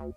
I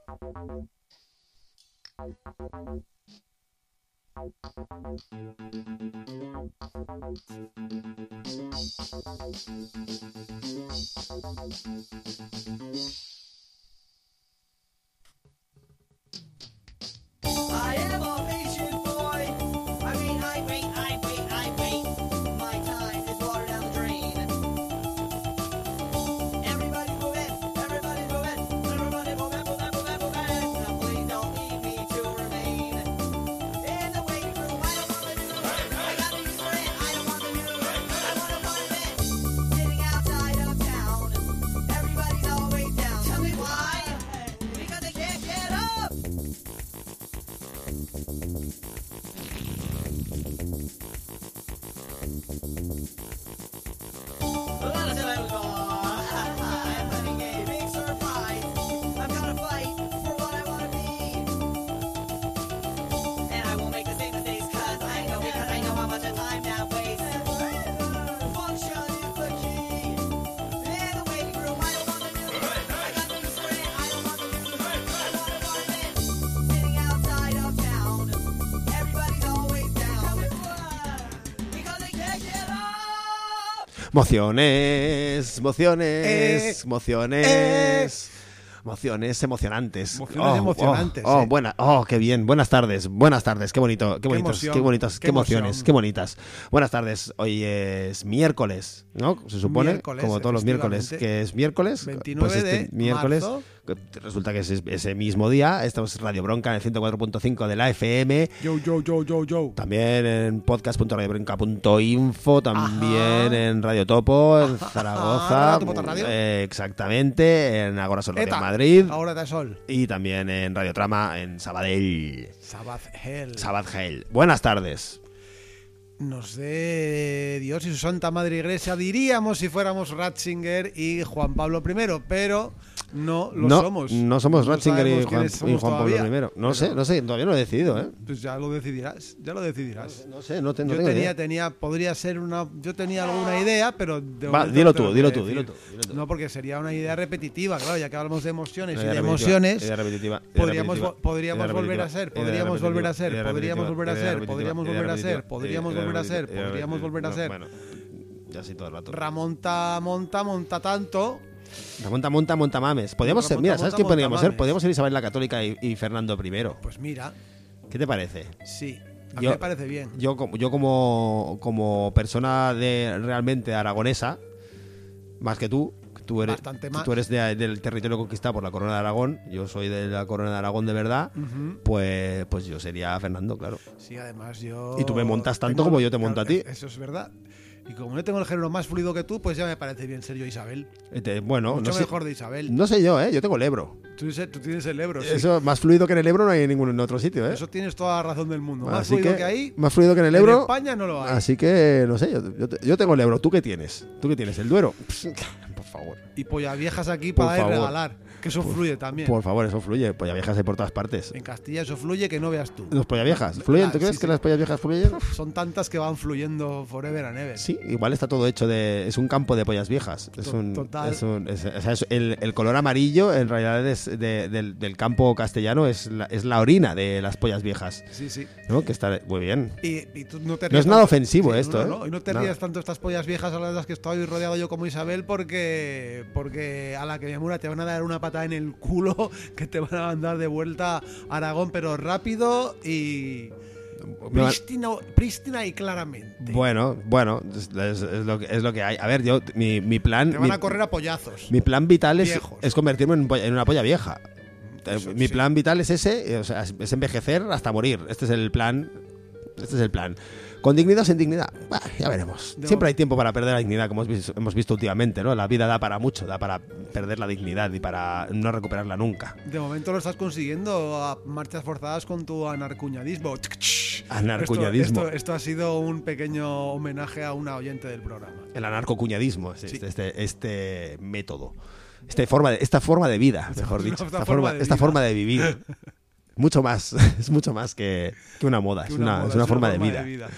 Mociones, mociones, Eh, mociones. Mociones emocionantes. Mociones emocionantes, Oh, eh. buena, oh, qué bien. Buenas tardes, buenas tardes. Qué bonito, qué bonitos, emoción, qué bonitos, qué, qué emociones, emoción. qué bonitas. Buenas tardes. Hoy es miércoles, ¿no? Se supone, Miércoles, como todos los miércoles, que es miércoles. 29 pues este de miércoles. marzo. Resulta que es ese mismo día. Estamos en Radio Bronca en el 104.5 de la FM. Yo, yo, yo, yo, yo. También en podcast.radiobronca.info, también Ajá. en Radio Topo, en Zaragoza. Radio Topo Radio. eh, exactamente, en Agora Sol en Madrid. Ahora de sol. Y también en Radio Trama en Sabadell. Sabbath Hell. Sabadell. Buenas tardes. Nos dé Dios y su Santa Madre Iglesia, diríamos si fuéramos Ratzinger y Juan Pablo I, pero no lo no, somos. No somos No Ratzinger y Juan, y Pablo I. No pero- sé, no sé, todavía no lo he decidido, ¿eh? Pues ya lo decidirás, ya lo decidirás. No sé, no, te- yo tengo tenía, idea. tenía, podría ser una, yo tenía alguna idea, pero de Va, dilo tú, dilo tú, dilo tú, dilo tú. No, porque sería una idea repetitiva, claro, ya que hablamos de emociones y de emociones, idea repetitiva, idea podríamos, repetitiva, podríamos volver a ser, podríamos volver a ser, podríamos volver a ser, podríamos volver a ser, podríamos volver a ser, podríamos volver a ser. Bueno, ya sí todo el rato. Ramonta, monta, monta tanto. La monta, monta, mames. Podríamos ser, mira, ¿sabes qué podríamos ser? Podríamos ser Isabel la Católica y, y Fernando I. Pues mira, ¿Qué te parece? sí, a Yo- mí me parece bien. Yo, como- yo como, como persona de realmente aragonesa, más que tú, tú eres, Bastante más. tú eres de- del territorio conquistado por la corona de Aragón, yo soy de la corona de Aragón de verdad, pues, pues yo sería Fernando, claro. Sí, además yo. Y tú me montas tanto tengo- como yo te monto a ti. Eso es verdad. Y como no tengo el género más fluido que tú, pues ya me parece bien ser yo Isabel. Este, bueno, Mucho no sé, mejor de Isabel. no sé yo, ¿eh? Yo tengo el Ebro. Tú, tienes el Ebro, sí. Eso, más fluido que en el Ebro no hay en ningún otro sitio, ¿eh? Eso tienes toda la razón del mundo. Más Así fluido que, ahí, Más fluido que en el en Ebro. España no lo hay. Así que, no sé, yo, yo, yo tengo el Ebro. ¿Tú qué tienes? ¿Tú qué tienes? ¿El Duero? Por favor. Y polla viejas aquí Por para favor. regalar. Que eso fluye también. Por favor, eso fluye. Polla viejas hay por todas partes. En Castilla eso fluye que no veas tú. ¿Los polla viejas? ¿Fluyen? ¿Tú Ah, crees sí, que sí. las pollas viejas fluyen? Son tantas que van fluyendo forever and ever. Sí, igual está todo hecho de. Es un campo de pollas viejas. Es To- un. total. es un- es- o sea, es- el, el color amarillo, en realidad, es de- del, del campo castellano, es la, es la orina de las pollas viejas. Sí, sí. ¿No? Que está muy bien. Y, y tú no te No es nada tanto- ofensivo Sí, esto, no, ¿eh? no, no. Y no te rías tanto estas pollas viejas a las que estoy rodeado yo como Isabel porque, porque a la que me te van a dar una patada en el culo que te van a mandar de vuelta a Aragón, pero rápido y prístina, prístina y claramente. Bueno, bueno, es, es- es lo que, es lo que hay. A ver, yo, mi, mi plan. te van mi- a correr a pollazos. Mi plan vital es, convertirme en, en una polla vieja. Eh, Eso, Mi sí. plan vital es ese, eh, o sea, es- es envejecer hasta morir. Este es el plan. Este es el plan. ¿Con dignidad o sin dignidad? Bah, ya veremos. No. Siempre hay tiempo para perder la dignidad, como hemos visto, hemos visto últimamente, ¿no? La vida da para mucho, da para perder la dignidad y para no recuperarla nunca. De momento lo estás consiguiendo a marchas forzadas con tu anarcuñadismo. Anarcuñadismo. Esto, esto, esto ha sido un pequeño homenaje a una oyente del programa. El anarcocuñadismo, es Sí. este, este, este método. Este forma de, esta forma de vida, mejor esta dicho. Esta, forma forma, de esta forma vivir. Mucho más, es mucho más que, que una moda, Que es una, moda, es una forma, de, vida.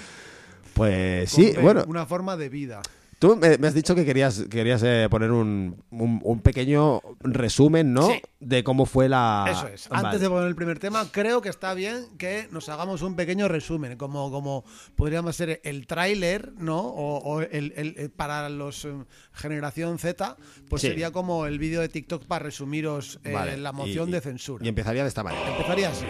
Pues sí, Con- bueno, Una forma de vida. ¿tú me, me has dicho que querías, querías eh, poner un, un- un pequeño resumen, ¿no? Sí. De cómo fue la. Eso es. Vale. Antes de poner el primer tema, creo que está bien que nos hagamos un pequeño resumen, como, como podríamos ser el tráiler, ¿no? O, o el, el- el- para los eh, generación Z, pues Sí. sería como el vídeo de TikTok para resumiros eh, Vale, la moción y- de censura. Y empezaría de esta manera. Empezaría así.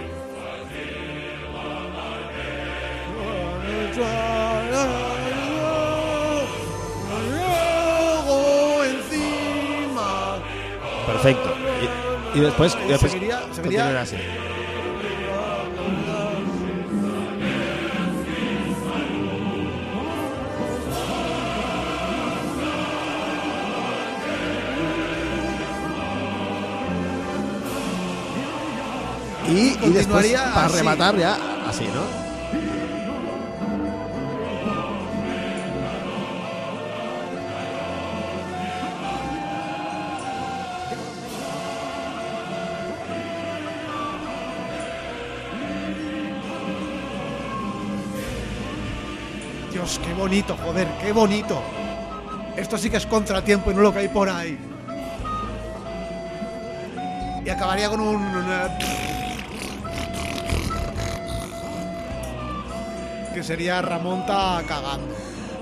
Perfecto. Y, y después, y después Seguiría- seguiría- así. Y, y después, para así. rematar ya, así, ¿no? Bonito, joder, qué bonito. Esto sí que es contratiempo y no lo que hay por ahí. Y acabaría con un. una- Que sería Ramonta cagando.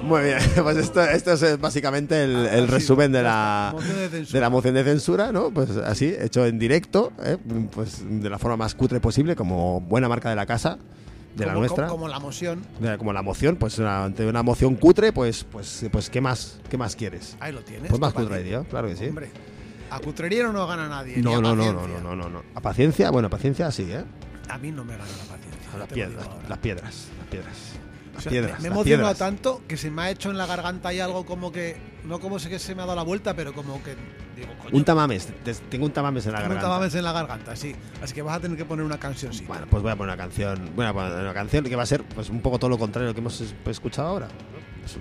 Muy bien, pues esto, esto es eh, básicamente el, el Así, resumen de la, de de la moción de censura, ¿no? Pues así, hecho en directo, ¿eh? pues de la forma más cutre posible, como buena marca de la casa, de la Como- nuestra. Como, como la moción. De- Como la moción, pues ante una moción cutre, pues, pues, pues ¿qué más, qué más quieres? Ahí lo tienes. Pues más ¿qué cutre, claro que sí. Hombre, a cutrería no gana nadie. No, a no, no, no, no, no, no, no. A paciencia, bueno, paciencia sí, ¿eh? A mí no me gana la paciencia. A las piedras, las piedras, las piedras. O Las sea, piedras, me, me he las emocionado piedras. tanto que se me ha hecho en la garganta ahí algo como que. No como sé que se me ha dado la vuelta, pero como que. Digo, coño. Un tamames, te- tengo un tamames en la tengo un garganta. tamames en la garganta, sí. Así que vas a tener que poner una canción, sí. Bueno, pues voy a poner una canción. Voy a poner una canción que va a ser pues un poco todo lo contrario a lo que hemos es- escuchado ahora.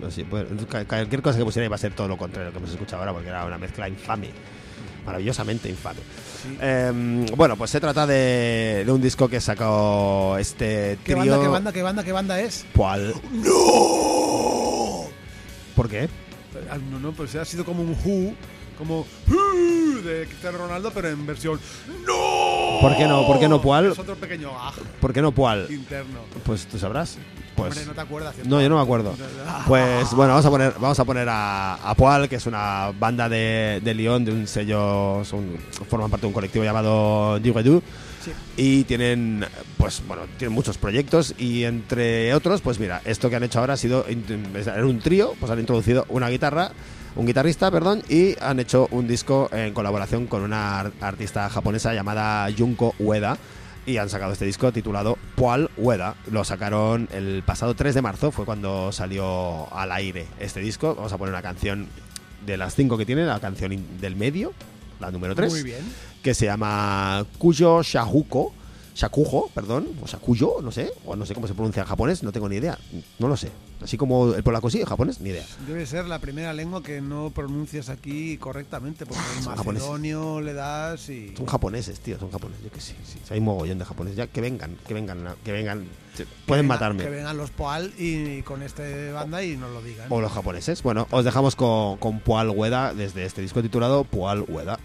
Pues, pues, cualquier cosa que pusiera iba a ser todo lo contrario a lo que hemos escuchado ahora, porque era una mezcla infame. Maravillosamente infame. Sí. Eh, bueno, pues se trata de, de un disco que sacó este ¿Qué trío. banda, qué banda, qué banda, qué banda es? ¿Cuál? ¡No! ¿Por qué? Ah, No, no, pues ha sido como un Who, como "Who" de Cristiano Ronaldo, pero en versión ¡No! ¿Por qué no? ¿Por qué no Pual? Es otro pequeño gag ¿Por qué no Pual? interno. Pues tú sabrás. Pues Hombre, no te acuerdas. ¿cierto? No, yo no me acuerdo. Pues bueno, vamos a poner, vamos a poner a, a Poal, que es una banda de, de Lyon, de un sello, son, forman parte de un colectivo llamado Duredu. Sí. Y tienen, pues bueno, tienen muchos proyectos y entre otros, pues mira, esto que han hecho ahora ha sido, en un trío, pues han introducido una guitarra, un guitarrista, perdón, y han hecho un disco en colaboración con una ar- artista japonesa llamada Junko Ueda. Y han sacado este disco titulado Poal Ueda. Lo sacaron el pasado 3 de marzo, fue cuando salió al aire este disco. Vamos a poner una canción de las cinco que tiene, la canción del medio, la número 3 Muy bien. que se llama Kuyo Shahuko. Shakujo, perdón, o Shakuyo, no sé, o no sé cómo se pronuncia en japonés, no tengo ni idea, no lo sé. Así como el polaco sí, en japonés, ni idea. Debe ser la primera lengua que no pronuncias aquí correctamente, porque el Son japoneses. macedonio le das y... Son japoneses, tío, son japoneses, yo que sí, sí. Hay un mogollón de japoneses, ya que vengan, que vengan, que vengan, pueden venga- matarme. Que vengan los Poal y con este banda y nos lo digan. O los japoneses. Bueno, os dejamos con, con Poal Ueda desde este disco titulado Poal Ueda.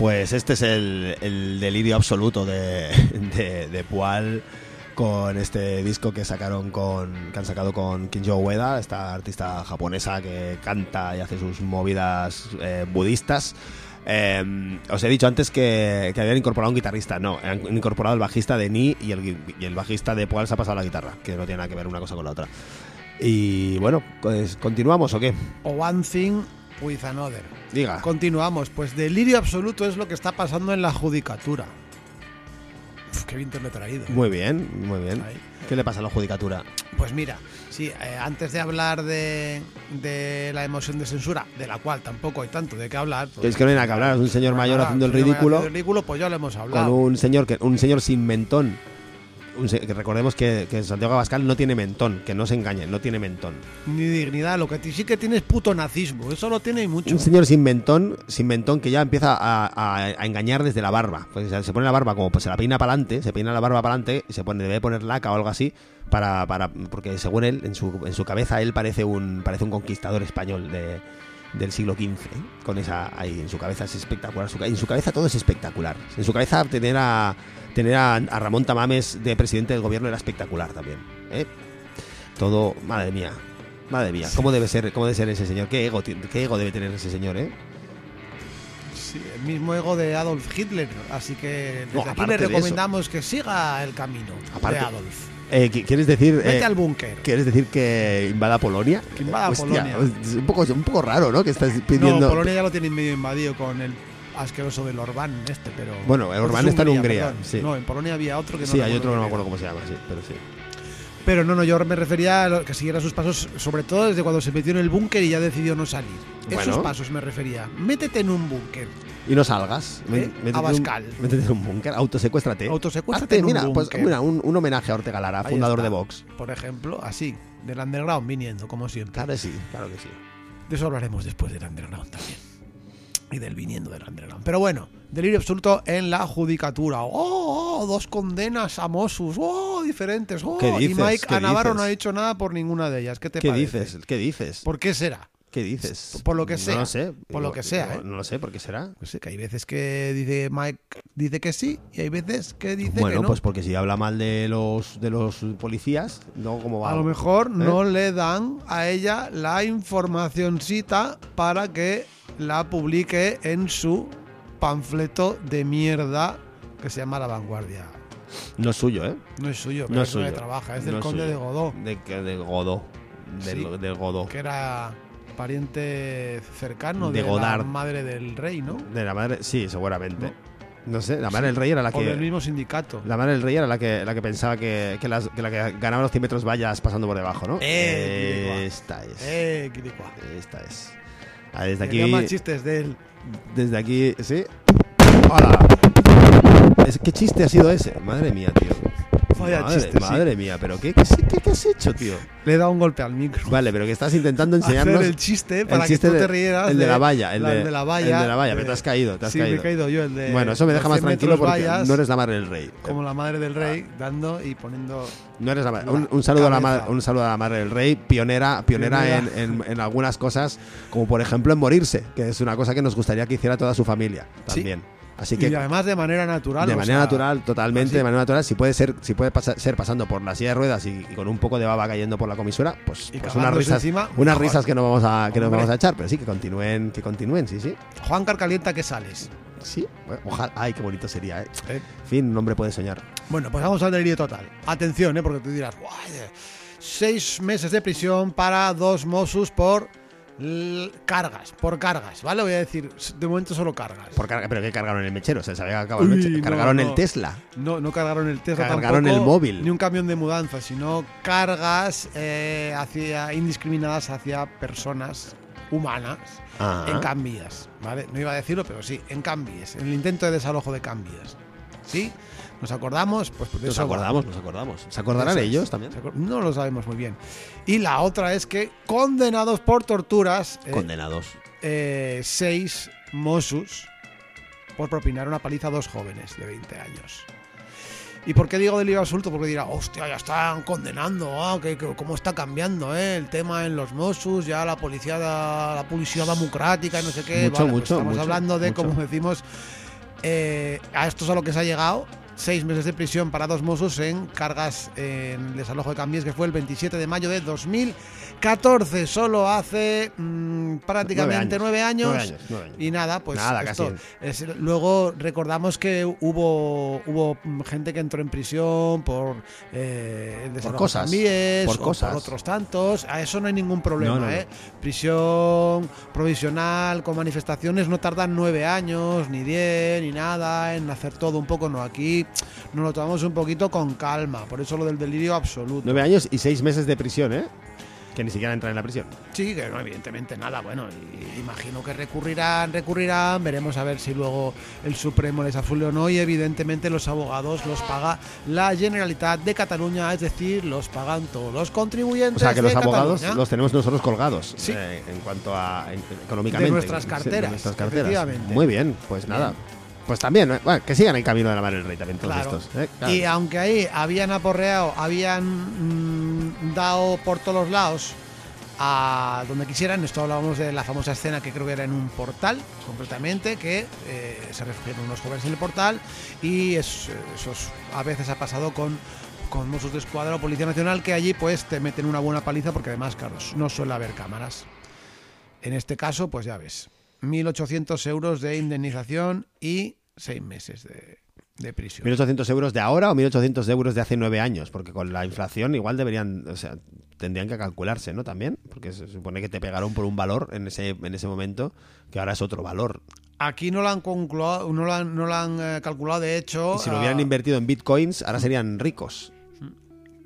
Pues este es el, el delirio absoluto de, de, Pual con este disco que sacaron con que han sacado con Kinjo Ueda, esta artista japonesa que canta y hace sus movidas eh, budistas. Eh, os he dicho antes que, que habían incorporado un guitarrista, no, han incorporado el bajista de Ni y el, y el bajista de Pual se ha pasado la guitarra, que no tiene nada que ver una cosa con la otra. Y bueno, pues continuamos o qué? O One Thing with Another. Diga. Continuamos, pues delirio absoluto es lo que está pasando en la judicatura. Uf, qué bien te lo he traído. Muy bien, muy bien. Ahí. ¿Qué le pasa a la judicatura? Pues mira, sí, eh, antes de hablar de, de la emoción de censura, de la cual tampoco hay tanto de qué hablar. pues, Es que no hay nada que hablar, es un señor mayor haciendo el ridículo el ridículo, pues ya lo hemos con hablado. un señor que un señor sin mentón. Recordemos que, que Santiago Abascal no tiene mentón, que no se engañen, no tiene mentón. Ni dignidad, lo que sí que tiene es puto nazismo, eso lo tiene y mucho. Un señor sin mentón, sin mentón que ya empieza a, a- a engañar desde la barba. Pues se se pone la barba como pues se la peina para adelante, se peina la barba para adelante y se pone debe poner laca o algo así para, para porque según él en su, en su cabeza él parece un parece un conquistador español de del siglo XV, ¿eh? con esa ahí en su cabeza es espectacular, su en su cabeza todo es espectacular. En su cabeza tener a tener a, a Ramón Tamames de presidente del gobierno era espectacular también, ¿eh? Todo, madre mía. Madre mía, ¿cómo debe ser, cómo debe ser ese señor? ¿Qué ego, qué ego debe tener ese señor, eh? Sí, el mismo ego de Adolf Hitler, así que desde No, aquí le recomendamos que siga el camino Aparte- de Adolf. Eh, ¿qui- ¿Quieres decir Vete eh, al búnker. ¿Quieres decir que invada Polonia? Que invada Hostia, Polonia. Es un poco, un poco raro, ¿no? Que estás pidiendo. No, Polonia ya lo tienen medio invadido con el asqueroso del Orbán este, pero... Bueno, el Orbán es está en Hungría, sí. No, en Polonia había otro que no sí, hay otro que no me acuerdo cómo se llama, sí, pero sí. Pero no, no, yo me refería a que siguiera sus pasos, sobre todo desde cuando se metió en el búnker y ya decidió no salir. Esos pasos me refería. Métete en un búnker. Y no salgas. ¿Eh? Métete Abascal. Un, métete en un búnker, autosecuéstrate. Autosecuéstrate Hazte, en un mira, pues mira, un, un homenaje a Ortega Lara, Ahí fundador está. de Vox. Por ejemplo, así, del underground viniendo, como siempre. Claro que sí, claro que sí. De eso hablaremos después del underground también. Y del viniendo del underground. Pero bueno, delirio absoluto en la judicatura. ¡Oh! oh, dos condenas a Mossus. ¡Oh! Diferentes. ¡Oh! ¿Qué dices? Y Mike ¿Qué a Navarro dices? no ha dicho nada por ninguna de ellas. ¿Qué te ¿Qué parece? dices? ¿Qué dices? ¿Por qué será? ¿Qué dices? Por lo que sea. No lo sé. Por lo que sea, No, ¿eh? no lo sé, ¿por qué será? No sé, que hay veces que dice Mike dice que sí y hay veces que dice Bueno, que no. pues porque si habla mal de los de los policías, no cómo va. a lo mejor ¿Eh? no le dan a ella la informacioncita para que la publique en su panfleto de mierda que se llama La Vanguardia. No es suyo, ¿eh? No es suyo, No pero es es suyo. trabaja, es del No conde suyo. de Godó, De, que- de Godó. Del, Sí. del Godó. que era pariente cercano De de, Godard. la madre del rey, ¿no? De la madre, sí, seguramente. No, sé, la madre del rey era la O del que. mismo sindicato. La madre del rey era la que, la que pensaba que, que, las- que la que ganaba los 100 metros vallas pasando por debajo, ¿no? Eh, esta es. Eh, Quiricua. Esta es. Ah, desde aquí. chistes de él. Desde aquí. ¿Sí? ¡Hola! ¿Qué chiste ha sido ese? Madre mía, tío. Madre, sí. mía, pero ¿qué, qué, qué- qué has hecho, tío? Le he dado un golpe al micro. Vale, pero que estás intentando enseñarnos. hacer el chiste para chiste que tú de- te rieras. el de la valla, el la- de- la valla. el de la valla, pero te has caído, te has sí, me caído. he caído yo, el de. Bueno, eso me deja más 100 tranquilo porque vallas, no eres la madre del rey. Como la madre del rey, dando y poniendo. No eres la madre. Un, un saludo a la un saludo a la madre del rey, pionera, pionera, Pionera. En, en- en algunas cosas, como por ejemplo en morirse, que es una cosa que nos gustaría que hiciera toda su familia Sí. Así que y además de manera natural. de manera sea, natural, totalmente así. de manera natural, si puede ser, si puede pasar- ser pasando por la silla de ruedas y, y con un poco de baba cayendo por la comisura, pues, pues unas risas, encima, unas risas que no vamos a, que no Hombre. vamos a echar, pero sí que continúen, que continúen, sí, sí. Juan Carcalienta, que sales? Sí, bueno, ojalá, ay, qué bonito sería, eh. Eh, En fin, un hombre puede soñar. Bueno, pues vamos al delirio total. Atención, ¿eh? porque tú dirás, "Guay, eh, seis meses de prisión para dos Mossos por cargas, por cargas, ¿vale? Voy a decir, de momento solo cargas. Por carga- pero que cargaron el mechero, o sea, se había acabado el Uy, mechero. Cargaron no. el Tesla. No, no cargaron el Tesla Cargaron tampoco, el móvil. Ni un camión de mudanza, sino cargas eh, hacia, indiscriminadas hacia personas humanas Ah. en Cambias, ¿vale? No iba a decirlo, pero sí, en Cambias, en el intento de desalojo de Cambias. ¿Sí? ¿Nos acordamos? Pues Nos eso acordamos, nos acordamos. ¿Se acordarán ellos también? ¿Se acuer- No lo sabemos muy bien. Y la otra es que condenados por torturas, eh, Condenados. eh, seis Mossus por propinar una paliza a dos jóvenes de 20 años. ¿Y por qué digo delito absoluto? Porque dirá, hostia, ya están condenando, ah, que, que- cómo está cambiando eh, el tema en los Mossus, ya la policía, la policía democrática y no sé qué. Mucho, Vale, pues mucho, Estamos mucho, hablando de, como decimos, Eh, a esto es a lo que se ha llegado. Seis meses de prisión para dos mozos en cargas en el desalojo de Cambies, que fue el 27 de mayo de 2014. Solo hace mm, prácticamente nueve años. Nueve años, nueve años. Y nada, pues Nada, esto es- luego recordamos que hubo hubo gente que entró en prisión por eh, el desalojo de cosas, Cambies, por cosas. por otros tantos. A eso no hay ningún problema, No, no, no. ¿eh? Prisión provisional con manifestaciones no tardan nueve años, ni diez, ni nada, en hacer todo un poco. No, aquí nos lo tomamos un poquito con calma. Por eso lo del delirio absoluto. Nueve años y seis meses de prisión, ¿eh? Que ni siquiera entran en la prisión. Sí, que no, evidentemente nada. Bueno, y- imagino que recurrirán, recurrirán. Veremos a ver si luego el Supremo les absuelve o no. Y evidentemente los abogados los paga la Generalitat de Cataluña, es decir, los pagan todos los O contribuyentes. sea que los abogados Cataluña. los tenemos nosotros colgados Sí. eh, en cuanto a en- económicamente. De nuestras carteras, de nuestras carteras. Muy bien, pues nada. Pues también. Bueno, que sigan el camino de la mano del rey también todos Claro. estos. ¿eh? Claro. Y aunque ahí habían aporreado, habían mm, dado por todos los lados a donde quisieran, esto hablábamos de la famosa escena que creo que era en un portal, concretamente, que eh, se refugiaron unos jóvenes en el portal y es- eso es- a veces ha pasado con con Mossos de Escuadra o Policía Nacional que allí pues te meten una buena paliza porque además, claro, no suele haber cámaras. En este caso, pues ya ves, 1.800 euros de indemnización y seis meses de, de prisión. 1.800 euros de ahora o 1.800 euros de hace nueve años, porque con la inflación igual deberían, o sea, tendrían que calcularse, ¿no? También, porque se supone que te pegaron por un valor en ese, en ese momento, que ahora es otro valor. Aquí no lo han no lo han, no lo han eh, calculado, de hecho, Y si lo ah, hubieran invertido en bitcoins, ahora serían ricos.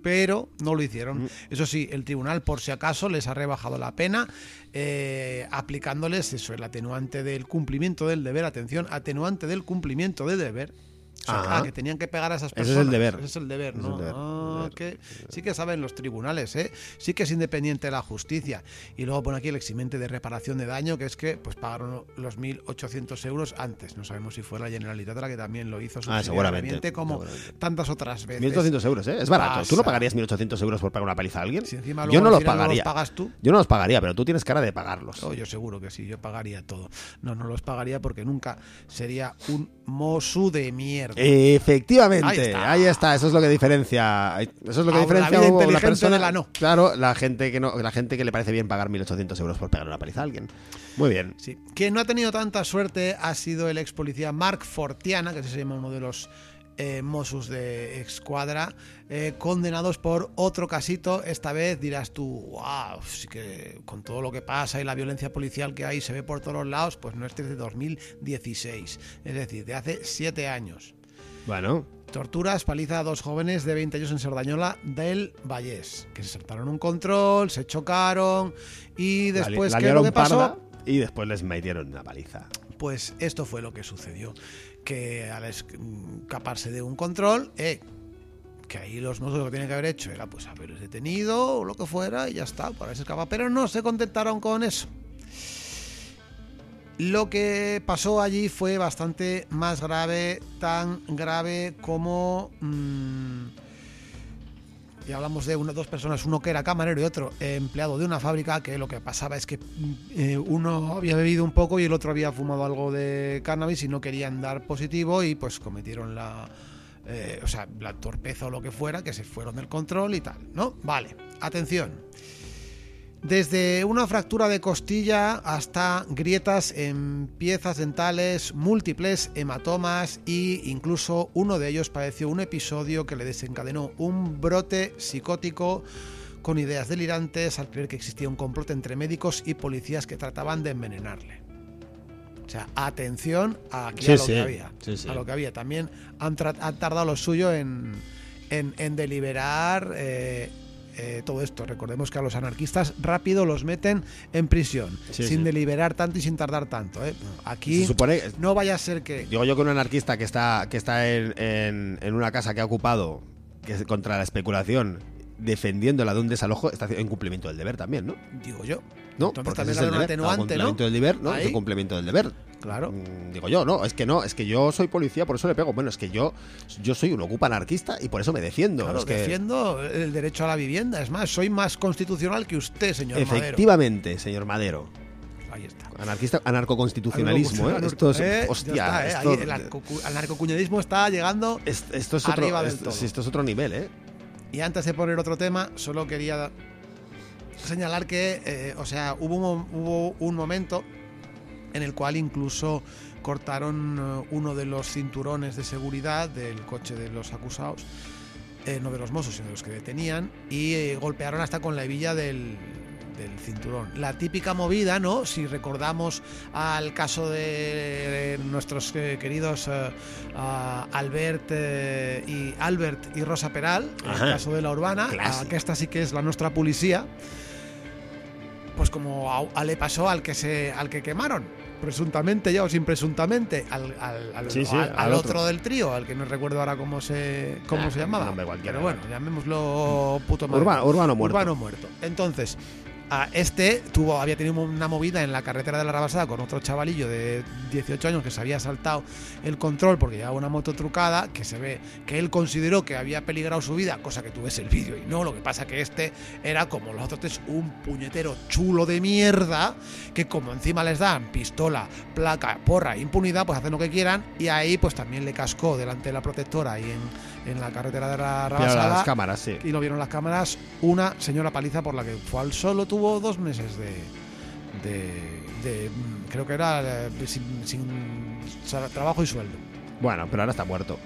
Pero no lo hicieron. Mm. Eso sí, el tribunal, por si acaso, les ha rebajado la pena, eh, aplicándoles eso, el atenuante del cumplimiento del deber. Atención, atenuante del cumplimiento del deber. O sea, Ajá. ah, que tenían que pagar a esas Ese es personas. el deber. Ese es el deber, Ese es ¿no? el deber, Ah, el que sí que saben los tribunales, ¿eh? Sí que es independiente de la justicia. Y luego pone aquí el eximente de reparación de daño, que es que pues pagaron los 1.800 euros antes. No sabemos si fue la Generalitat la que también lo hizo Ah, seguramente, como seguramente. tantas otras veces. 1.800 euros, ¿eh? Es barato. ¿Tú no Pasa. pagarías 1.800 euros por pagar una paliza a alguien? Si encima yo no los pagaría. pagas tú. Yo no los pagaría, pero tú tienes cara de pagarlos. Oh, yo seguro que sí, yo pagaría todo. No, no los pagaría porque nunca sería un mosu de mierda. Efectivamente, Ahí ahí está. eso es lo que diferencia, eso es lo que Ahora, la diferencia vida la inteligente persona de la no. Claro, la gente que no, la gente que le parece bien pagar 1.800 euros por pegar una paliza a alguien. Muy bien. Sí. Quien no ha tenido tanta suerte ha sido el ex policía Mark Fortiana, que se llama uno de los eh, Mossos de Escuadra, eh, condenados por otro casito. Esta vez dirás tú, wow, sí que con todo lo que pasa y la violencia policial que hay se ve por todos lados, pues no es desde 2016, es decir, de hace siete años. Bueno, Torturas, paliza a dos jóvenes de 20 años en Sardañola del Vallés, que se saltaron un control, se chocaron y después, la ¿qué es lo que pasó? parda y después les metieron una paliza. Pues esto fue lo que sucedió, que al escaparse de un control, eh, que ahí los mozos lo que tenían que haber hecho era pues haberles detenido o lo que fuera y ya está, para haberse escapado, pero no se contentaron con eso. Lo que pasó allí fue bastante más grave, tan grave como... mm, y hablamos de una, dos personas, uno que era camarero y otro empleado de una fábrica, que lo que pasaba es que eh, uno había bebido un poco y el otro había fumado algo de cannabis y no querían dar positivo y pues cometieron la, eh, o sea, la torpeza o lo que fuera, que se fueron del control y tal, ¿no? Vale, atención. Desde una fractura de costilla hasta grietas en piezas dentales, múltiples hematomas e incluso uno de ellos padeció un episodio que le desencadenó un brote psicótico con ideas delirantes al creer que existía un complot entre médicos y policías que trataban de envenenarle. O sea, atención aquí Sí, a lo sí, que había. sí, sí. A lo que había. También han, tardado lo suyo en, en- en deliberar eh, eh, todo esto. Recordemos que a los anarquistas rápido los meten en prisión, Sí, sin sí. deliberar tanto y sin tardar tanto. ¿eh? Aquí supone, no vaya a ser que... digo yo que un anarquista que está, que está en, en- en una casa que ha ocupado que es contra la especulación, defendiéndola de un desalojo, está en cumplimiento del deber también, ¿no? Digo yo. No, Entonces porque también es el deber. atenuante, ¿no? del deber, ¿no? Es Ahí. el cumplimiento del deber. Claro. Mm, Digo yo, no, es que no, es que yo soy policía, por eso le pego. Bueno, es que yo, yo soy un ocupa anarquista y por eso me defiendo. Claro, es que, defiendo el derecho a la vivienda. Es más, soy más constitucional que usted, señor Madero. efectivamente, señor Madero. ahí está. Anarquista, anarcoconstitucionalismo, ¿eh? Anarco- Esto es, eh, hostia, está, eh, esto, ahí el anarco- el narcocuñadismo está llegando es- esto es otro, arriba del esto, todo. esto es otro nivel, ¿eh? Y antes de poner otro tema, solo quería señalar que, eh, o sea, hubo un, hubo un momento en el cual incluso cortaron eh, uno de los cinturones de seguridad del coche de los acusados, eh, no de los mozos, sino de los que detenían, y eh, golpearon hasta con la hebilla del, del cinturón. La típica movida, ¿no? Si recordamos al caso de nuestros queridos a Albert y Albert y Rosa Peral, el Ajá. caso de la urbana, que esta sí que es la nuestra policía. Pues como a, a le pasó al que se al que quemaron, presuntamente ya o sin presuntamente, al, al, al- Sí, sí, al- al al otro. otro. del trío, al que no recuerdo ahora cómo se cómo Ah, se llamaba. Pero bueno, llamémoslo puto. Urbano, urbano muerto. Urbano muerto. Entonces, a este tuvo, había tenido una movida en la carretera de la Rabasada con otro chavalillo de 18 años que se había saltado el control porque llevaba una moto trucada, que se ve que él consideró que había peligrado su vida, cosa que tú ves el vídeo y no, lo que pasa que este era como los otros tres, un puñetero chulo de mierda, que como encima les dan pistola, placa, porra, impunidad, pues hacen lo que quieran y ahí pues también le cascó delante de la protectora y en, en la carretera de la Rabasada las cámaras, sí. y lo vieron las cámaras una señora paliza por la que fue al solo tuvo dos meses de, de, de, creo que era eh, sin, sin trabajo y sueldo Bueno, pero ahora está muerto.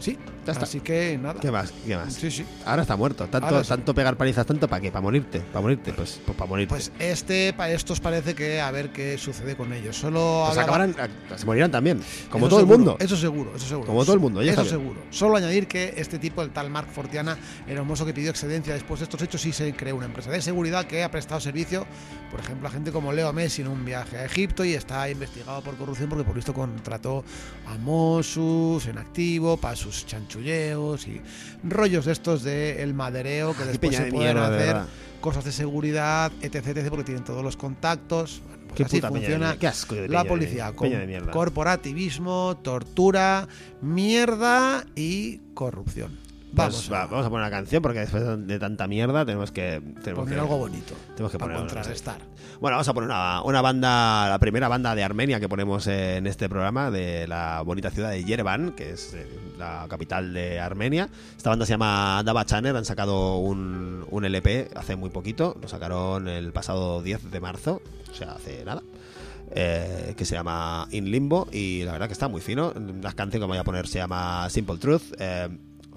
sí Ya está. así que nada ¿Qué más? ¿Qué más? sí sí Ahora está muerto. Tanto, sí. tanto pegar palizas, tanto para qué? ¿Para morirte? ¿Para morirte? Pues, pues para morirte. pues este para estos parece que a ver qué sucede con ellos solo Pues hablaba- acabarán, se morirán también. Como Eso todo el seguro, mundo. Eso seguro, eso seguro. Como todo el mundo, ya Eso seguro. Solo añadir que este tipo, el tal Mark Fortiana, era un mozo que pidió excedencia después de estos hechos y se creó una empresa de seguridad que ha prestado servicio, por ejemplo, a gente como Leo Messi en un viaje a Egipto y está investigado por corrupción porque por visto contrató a Mossus en activo para sus chanchulleos y rollos de estos de el madereo que después se de pueden mierda, hacer cosas de seguridad, etc, etc, porque tienen todos los contactos. Pues Qué así puta funciona mierda. Qué asco de la policía con corporativismo, tortura, mierda y corrupción. Vamos, Pues va, vamos a poner una canción porque después de tanta mierda tenemos que. a Tenemos poner que, algo bonito tenemos que para poner contrarrestar. Bueno, vamos a poner una, una banda, la primera banda de Armenia que ponemos en este programa, de la bonita ciudad de Yerevan, que es eh, la capital de Armenia. Esta banda se llama Dava Chaner, han sacado un, un LP hace muy poquito, lo sacaron el pasado 10 de marzo, o sea, hace nada. eh, que se llama In Limbo y la verdad que está muy fino. La canción que voy a poner se llama Simple Truth. eh,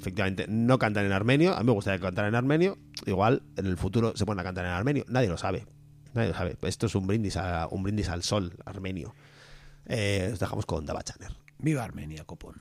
efectivamente, no cantan en armenio. A mí me gustaría cantar en armenio. Igual en el futuro se ponen a cantar en armenio. Nadie lo sabe. Nadie lo sabe. Esto es un brindis, a, un brindis al sol armenio. Eh, os dejamos con Dava Chaner. Viva Armenia, copón.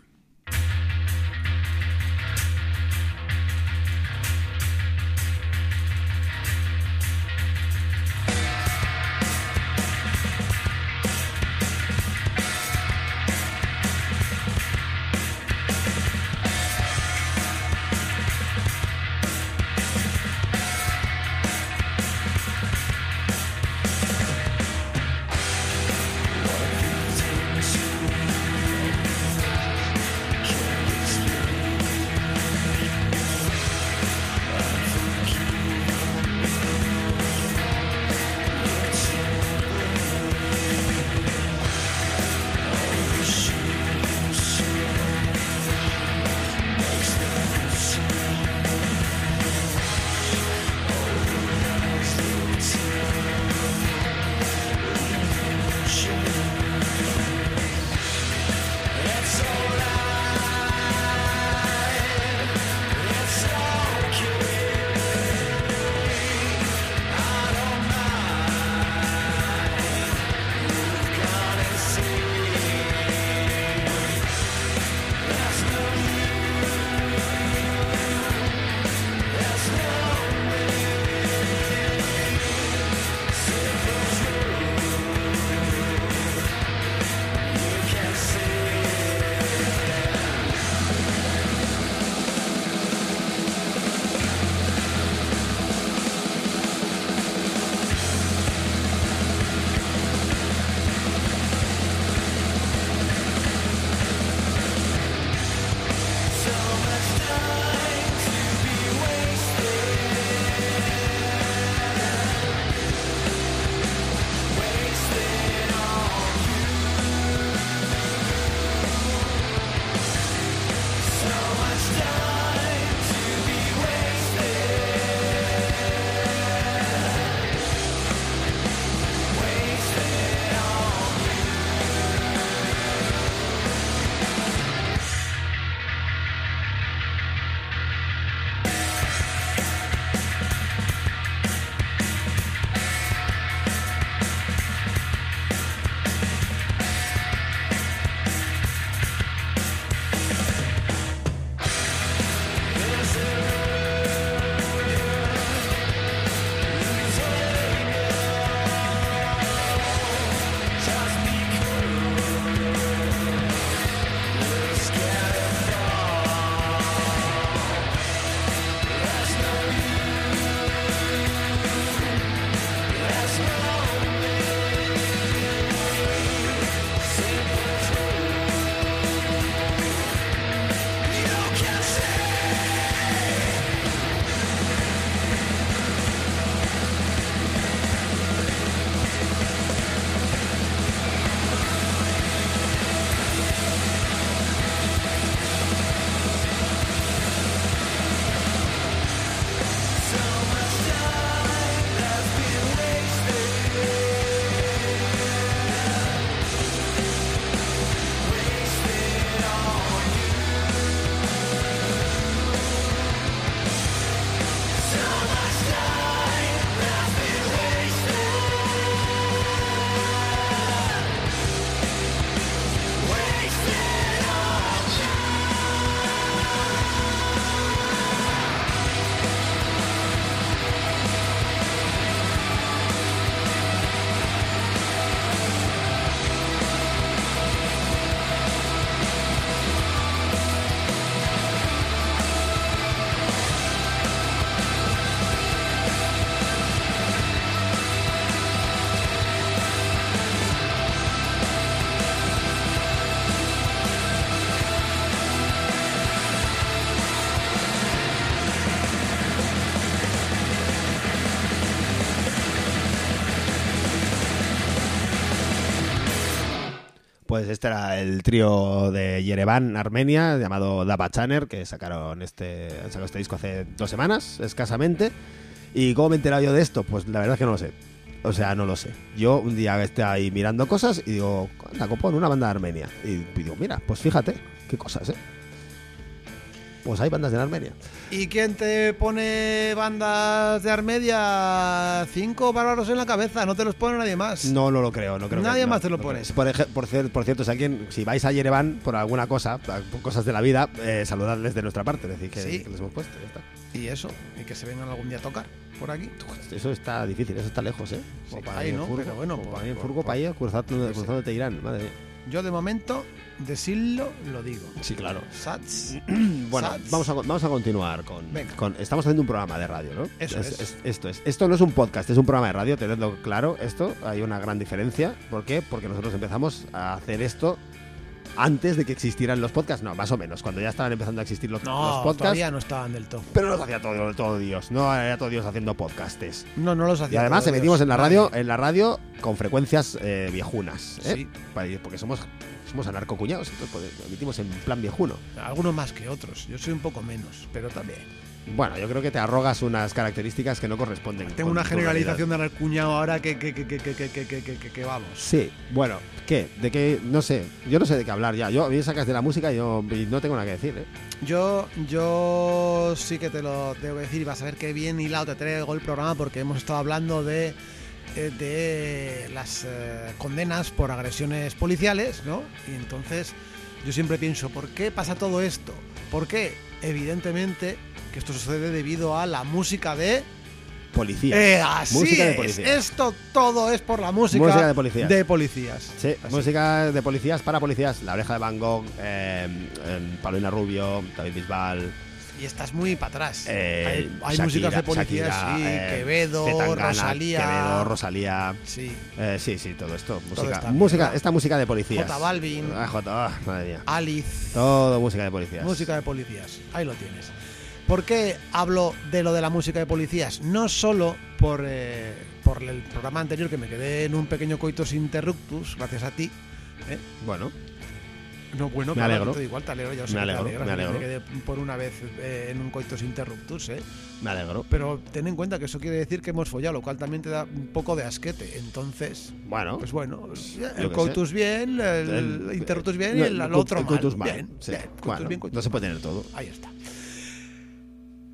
Pues este era el trío de Yerevan, Armenia, llamado Daba Chaner, que sacaron este, sacado este disco hace dos semanas, escasamente. ¿Y cómo me he enterado yo de esto? Pues la verdad es que no lo sé. O sea, no lo sé. Yo un día estoy ahí mirando cosas y digo, anda, copón, una banda de Armenia. Y digo, mira, pues fíjate, qué cosas, ¿eh? Pues hay bandas de Armenia. ¿Y quién te pone bandas de Armedia? Cinco bárbaros en la cabeza, no te los pone nadie más. No, no lo creo, no creo que- Nadie no, más te lo no pone. Por, por, por cierto, si, alguien, si vais a Yerevan por alguna cosa, por cosas de la vida, eh, saludadles de nuestra parte, es decir, que, Sí. que les hemos puesto, ya está. Y eso, y que se vengan algún día a tocar por aquí. Eso está difícil, eso está lejos, ¿eh? Sí, para ahí ir no, furgo, pero bueno, como por- para ir en furgo por- para Sí. cruzándote Irán, madre mía. Yo de momento, decirlo, lo digo. Sí, claro. Sats. Bueno, Sats. vamos a, vamos a continuar con, Venga. con- Estamos haciendo un programa de radio, ¿no? Eso es. Esto es. Esto no es un podcast, es un programa de radio, tenedlo claro. Esto hay una gran diferencia. ¿Por qué? Porque nosotros empezamos a hacer esto antes de que existieran los podcasts. No, más o menos, cuando ya estaban empezando a existir los, No, los podcasts. todavía no estaban del todo. Pero no los hacía todo, todo Dios, no era todo Dios haciendo podcastes. No, no los hacía. Y además emitimos en la radio, en la radio con frecuencias eh, viejunas, ¿eh? Sí, Para- porque somos somos anarcocuñados, entonces pues, emitimos en plan viejuno. Algunos más que otros, yo soy un poco menos, pero también. Bueno, yo creo que te arrogas unas características que no corresponden. Tengo una generalización de anarcuñado ahora que, que, que, que, vamos. Sí, bueno, ¿qué? ¿De qué? No sé, yo no sé de qué hablar ya. Yo, me sacas de la música y, yo, no tengo nada que decir, ¿eh? Yo, yo sí que te lo tengo que decir y vas a ver qué bien hilado te traigo el programa porque hemos estado hablando de de las eh, condenas por agresiones policiales, ¿no? Y entonces yo siempre pienso, ¿por qué pasa todo esto? ¿Por qué? Evidentemente que esto sucede debido a la música de... Policía. Eh, así Música de es. policías. Esto todo es por la música, Música de policías. de policías. Sí, Así. música de policías para policías. La oreja de Van Gogh, eh, eh, Paulina Rubio, David Bisbal, Y estás muy para atrás. eh, hay hay Shakira, músicas de policías, Shakira, sí, eh, Quevedo, Zetangana, Rosalía. Quevedo, Rosalía. Sí. Eh, sí, sí, todo esto. Música, música esta música de policías. J Balvin. Ah, J, ah, madre mía. Alice. Todo música de policías. Música de policías. Ahí lo tienes. ¿Por qué hablo de lo de la música de policías? No solo por, eh, por el programa anterior que me quedé en un pequeño coitus interruptus, gracias a ti. ¿eh? Bueno, No, bueno, Me alegro. te igual, te alegro, yo sé Me que te alegro, alegras, me que alegro. quedé por una vez eh, en un coitus interruptus, ¿eh? me alegro. Pero ten en cuenta que eso quiere decir que hemos follado, lo cual también te da un poco de asquete. Entonces, Bueno, pues bueno, yo el coitus bien, el, el- interruptus bien no, y el, otro el mal. coitus mal, Bien, sí. bien, coitus Bueno, bien, coitus no se puede tener todo. Ahí está.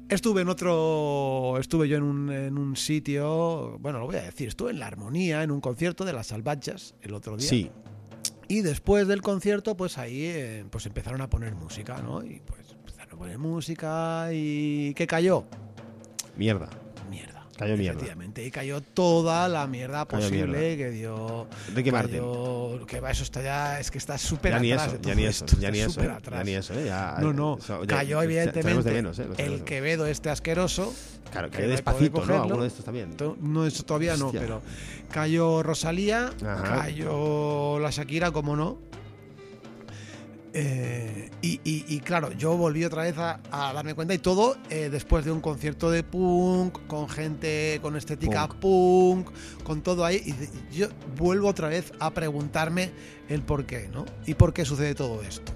Estuve en otro. Estuve yo en un, en un sitio. Bueno, lo voy a decir. Estuve en la Armonía, en un concierto de las Salvachas el otro día. Sí, Y después del concierto, pues ahí eh, pues empezaron a poner música, ¿no? Y pues empezaron a poner música y. ¿Qué cayó? mierda. Cayó mierda. Efectivamente. Y cayó toda la mierda Cayó posible mierda. que dio. Ricky Martin. cayó- Que va, eso está ya. Es que está súper Ya ni atrás. eso, de ya ni eso, esto, ya ni eso, eh, atrás. ya ni eso, eh, ya- No, no. ya- cayó evidentemente de menos, eh, el Quevedo este asqueroso. Claro, que cayó despacito, ¿no? Alguno de estos también. No, eso todavía no, pero cayó Rosalía, Ajá. cayó la Shakira, como no. Eh, y, y- y claro, yo volví otra vez a, a darme cuenta y todo eh, después de un concierto de punk, con gente con estética punk, con todo ahí. Y yo vuelvo otra vez a preguntarme el por qué, ¿no? Y por qué sucede todo esto.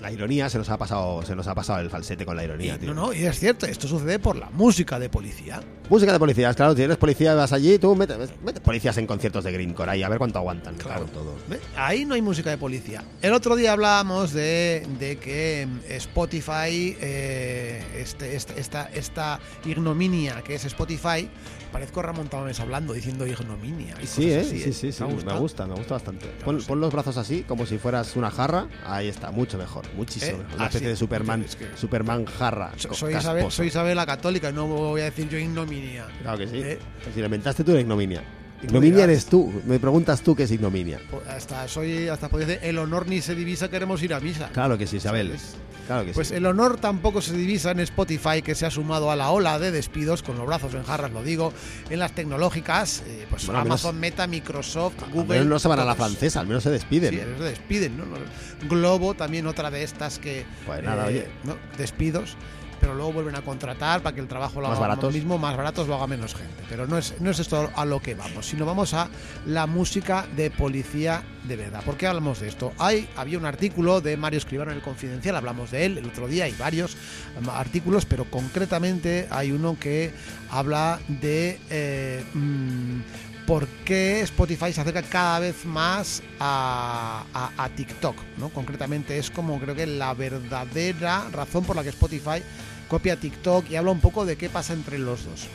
La ironía se nos ha pasado, se nos ha pasado el falsete con la Y, ironía, tío. no, no, y es cierto, esto sucede por la música de policía. Música de policías, claro, si eres policía vas allí, tú mete, mete policías en conciertos de Greencore ahí, a ver cuánto aguantan. Claro. Claro, todo. ¿Ve? Ahí no hay música de policía. El otro día hablábamos de, de que mm, Spotify, eh, este, este- esta, esta ignominia que es Spotify, parezco Ramón Tamames hablando, diciendo ignominia. y Sí, ¿eh? así, sí, sí, sí, ¿Te ha me gusta, me gusta bastante. Ya Pon, los brazos así, como si fueras una jarra, ahí está, mucho mejor, muchísimo ¿Eh? mejor. Una Ah, especie sí, de Superman, es que- Superman jarra. So- Soy Isabel, soy Isabel la católica, no voy a decir yo ignominia. Claro que sí. ¿Eh? Si lo inventaste tú, la ignominia. Ignominia eres tú. Me preguntas tú qué es ignominia. Pues Hasta soy, hasta podría decir, el honor ni se divisa, queremos ir a misa. Claro que sí, Isabel. ¿Sabes? Claro que Pues sí. el honor tampoco se divisa en Spotify, que se ha sumado a la ola de despidos, con los brazos en jarras, lo digo, en las tecnológicas, eh, pues Bueno, al menos- Amazon, Meta, Microsoft, Al Google. menos no se van a la francesa, al menos se despiden. Sí, se despiden, ¿no? Globo, también otra de estas que. Pues nada, oye. ¿no? Despidos. Pero luego vuelven a contratar para que el trabajo lo Más haga baratos. mismo, más baratos lo haga menos gente. Pero no es, no es esto a lo que vamos, sino vamos a la música de policía de verdad. ¿Por qué hablamos de esto? Hay, había un artículo de Mario Escribano en el Confidencial, hablamos de él el otro día, hay varios um, artículos, pero concretamente hay uno que habla de eh, mm, por qué Spotify se acerca cada vez más a, a- a TikTok, ¿no? Concretamente es como creo que la verdadera razón por la que Spotify copia TikTok y habla un poco de qué pasa entre los dos.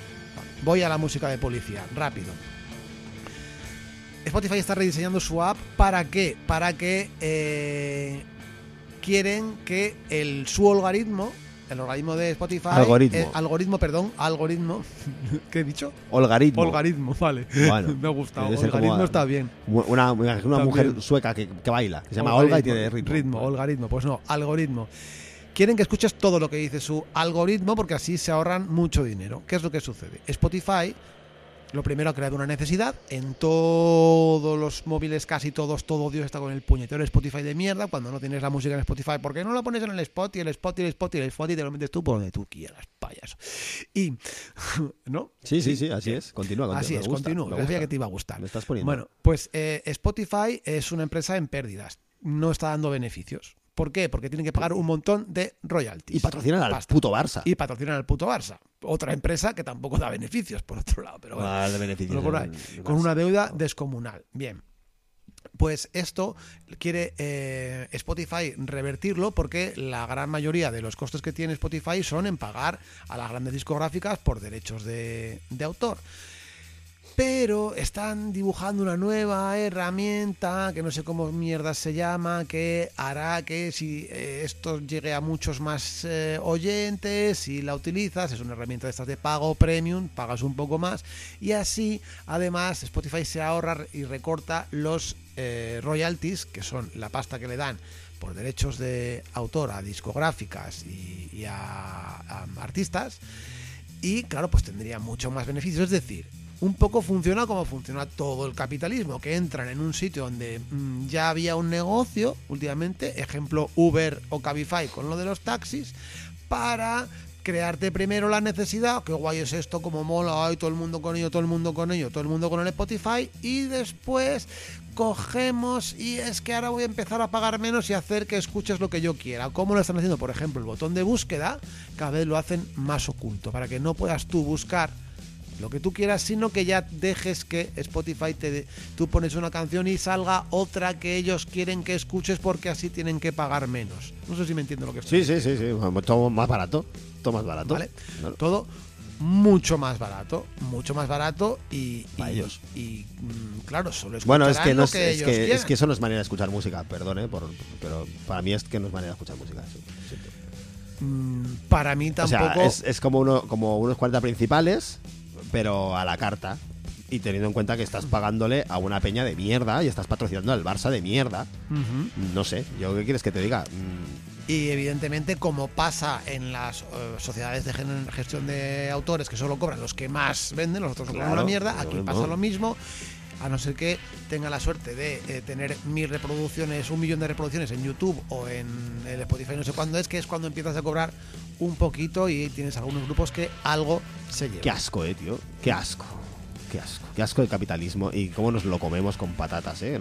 Voy a la música de policía, rápido. Spotify está rediseñando su app para qué? Para que eh, quieren que el su algoritmo, el algoritmo de Spotify, Algoritmo. eh, algoritmo, perdón, algoritmo, ¿qué he dicho? Olgaritmo. Algoritmo, vale. Bueno, Me ha gustado. como a- está bien. Una, mujer sueca que, que baila, que se llama Olga y tiene ritmo. Ritmo, algoritmo. Pues no, algoritmo. Quieren que escuches todo lo que dice su algoritmo porque así se ahorran mucho dinero. ¿Qué es lo que sucede? Spotify, lo primero ha creado una necesidad. En todos los móviles, casi todos, todo Dios está con el puñetero Spotify de mierda. Cuando no tienes la música en Spotify, ¿por qué no la pones en el spot y el spot y el spot y el spot y te lo metes tú por donde tú quieras, payaso? Y, ¿no? Sí, sí, sí, así es. Continúa, continúa. Así es, sabía gusta. que te iba a gustar. Me estás poniendo. Bueno, pues eh, Spotify es una empresa en pérdidas. No está dando beneficios. ¿Por qué? Porque tienen que pagar un montón de royalties. y patrocinan al Pasta. puto Barça. Y patrocinan al puto Barça. Otra empresa que tampoco da beneficios, por otro lado. Pero bueno, de beneficios. por ahí, con una deuda descomunal. Bien. Pues esto quiere eh, Spotify revertirlo porque la gran mayoría de los costes que tiene Spotify son en pagar a las grandes discográficas por derechos de, de autor. Pero están dibujando una nueva herramienta que no sé cómo mierda se llama, que hará que si eh, esto llegue a muchos más eh, oyentes, si la utilizas, es una herramienta de estas de pago premium, pagas un poco más y así además Spotify se ahorra y recorta los eh, royalties, que son la pasta que le dan por derechos de autor a discográficas y, a, a artistas y claro, pues tendría mucho más beneficios. Es decir, un poco funciona como funciona todo el capitalismo, que entran en un sitio donde mm, ya había un negocio últimamente, ejemplo Uber o Cabify con lo de los taxis, para crearte primero la necesidad, qué guay es esto, como mola, todo el mundo con ello, todo el mundo con ello, todo el mundo con el Spotify, y después cogemos y es que ahora voy a empezar a pagar menos y hacer que escuches lo que yo quiera. ¿Cómo lo están haciendo? Por ejemplo, el botón de búsqueda cada vez lo hacen más oculto, para que no puedas tú buscar lo que tú quieras, sino que ya dejes que Spotify te dé- tú pones una canción y salga otra que ellos quieren que escuches porque así tienen que pagar menos. No sé si me entiendo lo que estoy Sí, sí, sí, sí. Todo más barato. Todo más barato. ¿vale? Claro. Todo mucho más barato, mucho más barato y, Para y- ellos. y, mm, claro, solo Bueno, es escucharán que, no lo que es ellos que, es que eso no es manera de escuchar música, perdón, ¿eh? por- pero para mí es que no es manera de escuchar música. sí. Mm, para mí O tampoco sea, es, es como, uno, como unos 40 principales, pero a la carta. Y teniendo en cuenta que estás pagándole a una peña de mierda y estás patrocinando al Barça de mierda. No sé, ¿yo qué quieres que te diga? Mm, Y evidentemente, como pasa en las eh, sociedades de gestión de autores que solo cobran los que más venden, los otros no cobran Claro, una mierda, aquí pasa lo mismo. A no ser que tenga la suerte de eh, tener mil reproducciones, un millón de reproducciones en YouTube o en el Spotify, no sé cuándo es, que es cuando empiezas a cobrar un poquito y tienes algunos grupos que algo se llevan. Qué asco, eh, tío. Qué asco. Qué asco. Qué asco el capitalismo y cómo nos lo comemos con patatas, eh.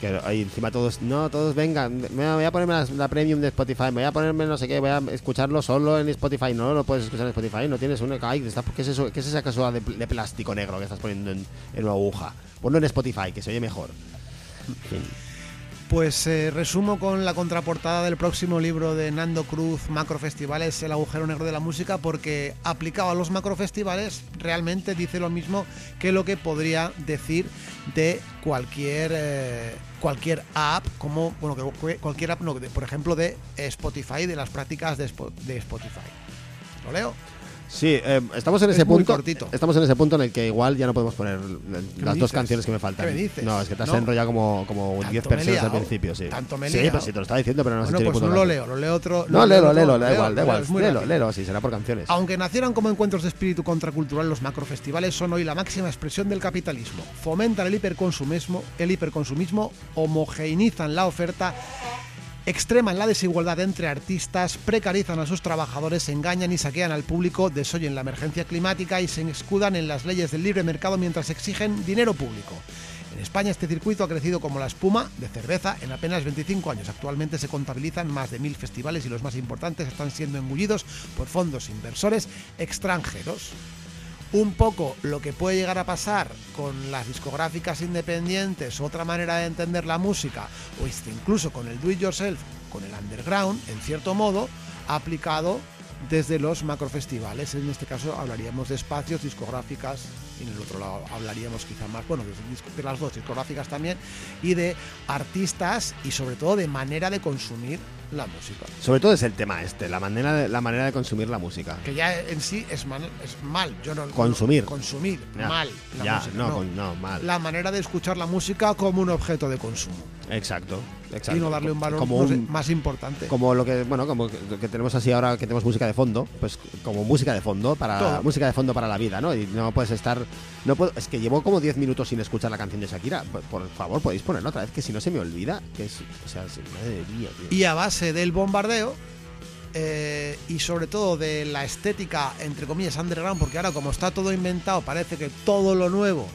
Que ahí encima todos, no, todos vengan, me voy a ponerme la, premium de Spotify, me voy a ponerme no sé qué, voy a escucharlo solo en Spotify, no lo puedes escuchar en Spotify, no tienes una, ay, ¿qué es eso? ¿Qué es esa cosa de, plástico negro que estás poniendo en, en una aguja? Ponlo en Spotify, que se oye mejor. Pues eh, resumo con la contraportada del próximo libro de Nando Cruz, Macrofestivales, El agujero negro de la música, porque aplicado a los macrofestivales realmente dice lo mismo que lo que podría decir de cualquier eh, cualquier app, como bueno cualquier app, no, de- por ejemplo de Spotify, de las prácticas de, de Spotify. ¿Lo leo? Sí, eh, estamos en Es ese muy punto. cortito. Estamos en ese punto en el que igual ya no podemos poner las dos canciones que me faltan. ¿Qué me dices? No, es que te has ¿No? enrollado como, como Tanto 10 me he personas al principio, sí. tanto me he sí, pues sí, te lo estaba diciendo, pero no has Bueno, hecho ni pues no lo leo, lo leo otro. No, lo leo léelo, léelo, lo da igual, da lo leo, igual. es Léelo, léelo, sí, será por canciones. Aunque nacieran como encuentros de espíritu contracultural, los macrofestivales son hoy la máxima expresión del capitalismo. Fomentan el hiperconsumismo, el hiperconsumismo, homogeneizan la oferta extreman la desigualdad entre artistas, precarizan a sus trabajadores, engañan y saquean al público, desoyen la emergencia climática y se escudan en las leyes del libre mercado mientras exigen dinero público. En España este circuito ha crecido como la espuma de cerveza en apenas 25 años. Actualmente se contabilizan más de mil festivales y los más importantes están siendo engullidos por fondos inversores extranjeros. Un poco lo que puede llegar a pasar con las discográficas independientes, otra manera de entender la música, o este- incluso con el do it yourself, con el underground, en cierto modo, aplicado desde los macrofestivales. En este caso hablaríamos de espacios, discográficas, y en el otro lado hablaríamos quizá más, bueno, de, las dos discográficas también, y de artistas y sobre todo de manera de consumir la música. Sobre todo es el tema este, la manera de, la manera de consumir la música. Que ya en sí es mal, es mal. Yo no, Consumir. Consumir, Ya, mal. La ya, música, no, con- no, mal. La manera de escuchar la música como un objeto de consumo. Exacto, exacto. Y no darle un valor como no sé, un- más importante. como lo que bueno como que, tenemos así ahora que tenemos música de fondo pues como música de fondo para Todo. música de fondo para la vida no y no puedes estar no puedo es que llevo como 10 minutos sin escuchar la canción de Shakira por, por favor podéis ponerla otra vez que si no se me olvida que es o sea tío. y a base del bombardeo eh, y sobre todo de la estética, entre comillas, underground, porque ahora como está todo inventado, parece que todo lo nuevo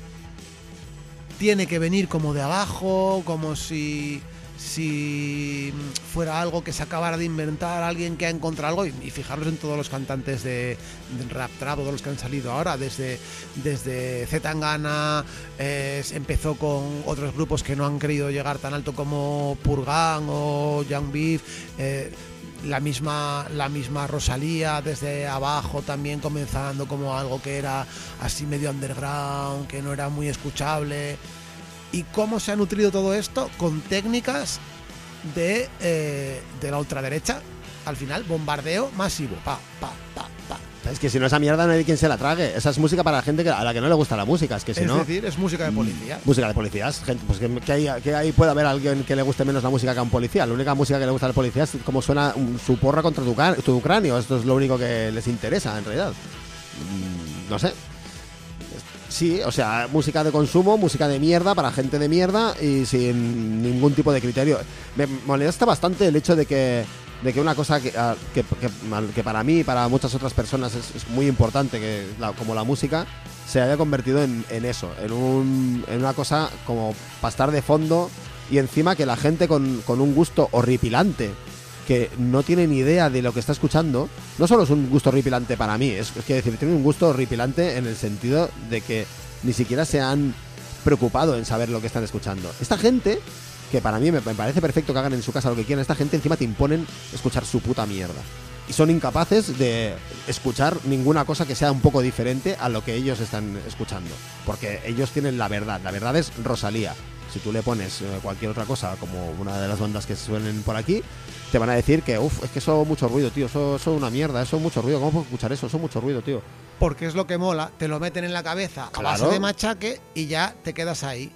tiene que venir como de abajo, como si, fuera algo que se acabara de inventar alguien que ha encontrado algo. Y, fijaros en todos los cantantes de, de rap trap, todos los que han salido ahora, desde, desde Z Tangana, se empezó con otros grupos que no han querido llegar tan alto como Purgan o Young Beef. eh, la misma, la misma Rosalía desde abajo también comenzando como algo que era así medio underground, que no era muy escuchable. ¿Y cómo se ha nutrido todo esto? Con técnicas de, eh, de la ultraderecha. Al final, bombardeo masivo. Pa, pa, pa. Es que si no esa mierda no hay quien se la trague esa es música para la gente que, a la que no le gusta la música es que si es no decir, es música de policía. Música de policías, gente, pues que, que ahí, que ahí puede haber alguien que le guste menos la música que a un policía. La única música que le gusta al policía es cómo suena su porra contra tu, tu cráneo. Esto es lo único que les interesa, en realidad. Mm, No sé. Sí, o sea, música de consumo, música de mierda para gente de mierda y sin ningún tipo de criterio. Me molesta bastante el hecho de que, de que una cosa que, ah, que, para mí y para muchas otras personas es, muy importante, que como la música, se haya convertido en, eso, en, un, en una cosa como para estar de fondo y encima que la gente con, con un gusto horripilante que no tiene ni idea de lo que está escuchando, no solo es un gusto horripilante para mí, es, es que decir, tiene un gusto horripilante en el sentido de que ni siquiera se han preocupado en saber lo que están escuchando. Esta gente, que para mí me, parece perfecto que hagan en su casa lo que quieran, esta gente encima te imponen escuchar su puta mierda. Y son incapaces de escuchar ninguna cosa que sea un poco diferente a lo que ellos están escuchando. Porque ellos tienen la verdad. La verdad es Rosalía. Si tú le pones eh, cualquier otra cosa, como una de las bandas que suenen por aquí, te van a decir que, uff, es que eso mucho ruido, tío, eso es una mierda, eso es mucho ruido, ¿cómo puedo escuchar eso? Eso es mucho ruido, tío. Porque es lo que mola, te lo meten en la cabeza a base de machaque y ya te quedas ahí.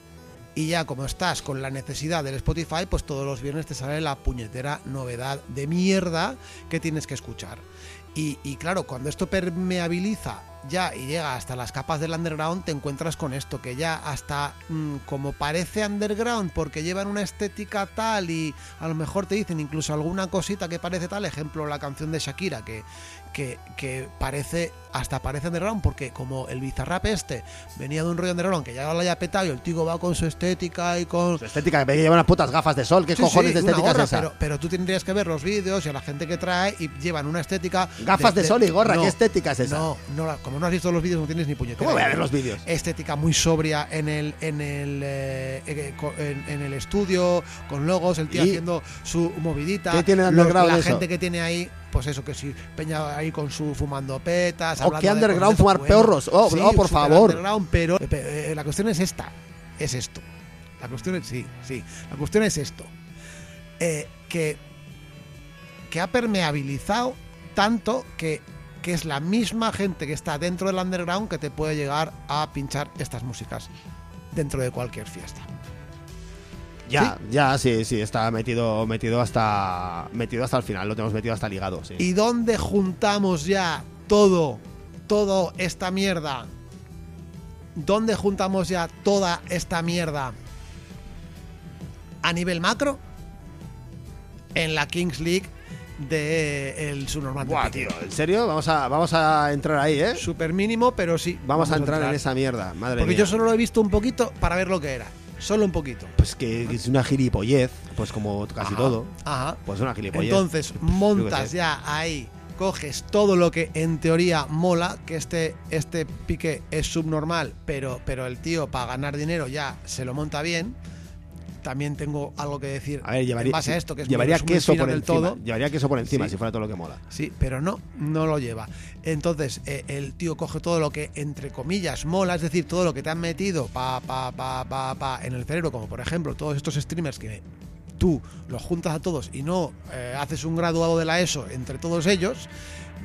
Y ya como estás con la necesidad del Spotify, pues todos los viernes te sale la puñetera novedad de mierda que tienes que escuchar. Y, y claro, cuando esto permeabiliza ya y llega hasta las capas del underground, te encuentras con esto, que ya hasta mm, como parece underground porque llevan una estética tal y a lo mejor te dicen incluso alguna cosita que parece tal, ejemplo la canción de Shakira, que, que, que parece, hasta parece underground porque como el bizarrap este venía de un rollo underground que ya lo haya petado y el tío va con su estética y con... Su estética, que lleva unas putas gafas de sol, ¿qué Sí, cojones sí, de estética gorra, es esa? Pero, pero tú tendrías que ver los vídeos y a la gente que trae y llevan una estética. Gafas de sol y gorra, ¿qué estética es esa? No, no, como no has visto los vídeos, no tienes ni puñetera. ¿Cómo voy a ver los vídeos? Estética muy sobria en el en el eh, eh, co- en, en el estudio, con logos, el tío ¿Y? haciendo su movidita. ¿Qué tiene los- La eso? gente que tiene ahí, pues eso, que si peña ahí con su fumando petas. Qué de underground fumar bueno. perros. Oh, oh, por favor. underground, pero eh, eh, la cuestión es esta, es esto. La cuestión es, sí, sí. La cuestión es esto. Eh, que, que ha permeabilizado tanto que, que es la misma gente que está dentro del underground que te puede llegar a pinchar estas músicas dentro de cualquier fiesta. Ya, ya, sí, sí, está metido, metido hasta, metido hasta el final, lo tenemos metido hasta ligado, sí. ¿Y dónde juntamos ya todo, todo esta mierda? ¿Dónde juntamos ya toda esta mierda? ¿A nivel macro? en la Kings League de el subnormal de tío, ¿en serio? Vamos a, vamos a entrar ahí, ¿eh? Súper mínimo, pero sí. Vamos, a entrar, en esa mierda, madre Porque mía. yo solo lo he visto un poquito para ver lo que era. Solo un poquito. Pues que que es una gilipollez, pues como casi Ajá, todo. Ajá. Pues una gilipollez. Entonces, montas ya ahí, coges todo lo que en teoría mola, que este, este pique es subnormal, pero, pero el tío para ganar dinero ya se lo monta bien. También tengo algo que decir A ver, llevaría, en base a esto, que es llevaría resumen queso por encima. todo. Llevaría queso por encima Sí. si fuera todo lo que mola. Sí, pero no, no lo lleva. Entonces, eh, el tío coge todo lo que, entre comillas, mola, es decir, todo lo que te han metido pa, pa, pa, pa, pa, en el cerebro, como por ejemplo todos estos streamers que tú los juntas a todos y no eh, haces un graduado de la ESO entre todos ellos,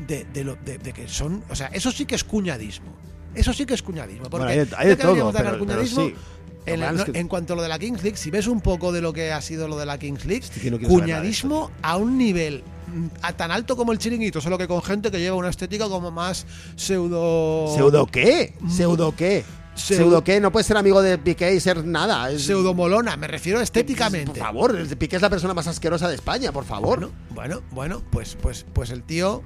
de, de lo, de, de que son. O sea, eso sí que es cuñadismo. Eso sí que es cuñadismo. Porque Bueno, hay de- hay todo, pero- cuñadismo, sí. En, es que- cuanto a lo de la Kings League, si ves un poco de lo que ha sido lo de la Kings League, no esto, cuñadismo a un nivel mm, a tan alto como el chiringuito, solo que con gente que lleva una estética como más pseudo. ¿Pseudo qué? ¿Pseudo qué? Pseudo- ¿Pseudo qué? No puedes ser amigo de Piqué y ser nada. Es- Pseudomolona, me refiero estéticamente. Por favor, Piqué es la persona más asquerosa de España, por favor. Bueno, bueno, bueno, pues, pues, pues el tío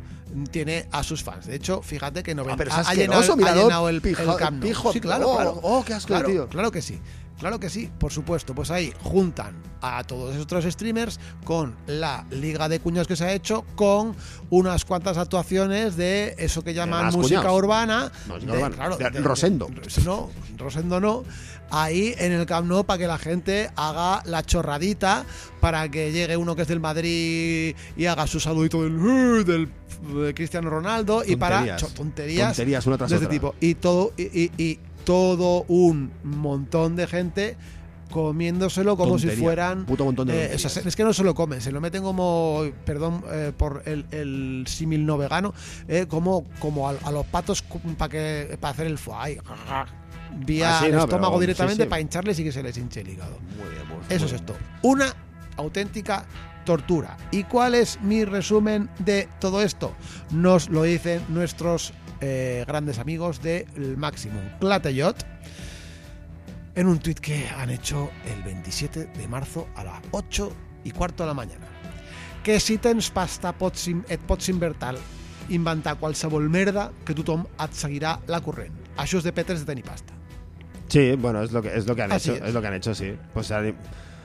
tiene a sus fans. De hecho, fíjate que 90, Ah, pero es ha, llenado, ha el, pijo- el pijo- sí, claro, oh, claro. oh, qué asco, claro, tío. Claro que sí. Claro que sí, por supuesto. Pues ahí juntan a todos esos otros streamers con la liga de cuñados que se ha hecho, con unas cuantas actuaciones de eso que llaman música cuñados. urbana. Música de- urbana. claro, De de- Rosendo. no, Rosendo no. Ahí en el Camp Nou para que la gente haga la chorradita para que llegue uno que es del Madrid y haga su saludito del, del de Cristiano Ronaldo y para Tonterías. cho- tonterías, Tonterías una tras de este otra. tipo y todo y, y- y todo un montón de gente comiéndoselo como si fueran Puto montón de eh, tonterías. o sea, es que no se lo comen, se lo meten como, perdón eh, por el, el símil no vegano, eh, como, como a, a los patos para que para hacer el foie. Vía Ah, sí, el no, estómago pero- directamente sí, sí. para hincharles y que se les hinche el hígado. Muy bien, muy- Eso muy es esto. Una auténtica tortura. ¿Y cuál es mi resumen de todo esto? Nos lo dicen nuestros eh, grandes amigos del Maximum Clateyot en un tuit que han hecho el 27 de marzo a las 8 y cuarto de la mañana. Que si tens pasta pots, in- et pots invertir inventar qualsevol merda que tothom et seguirà la corrent. Això és de Petres de tenir pasta. Sí, bueno, es lo que, es lo que han Así hecho. es. Es. lo que han hecho, sí. Pues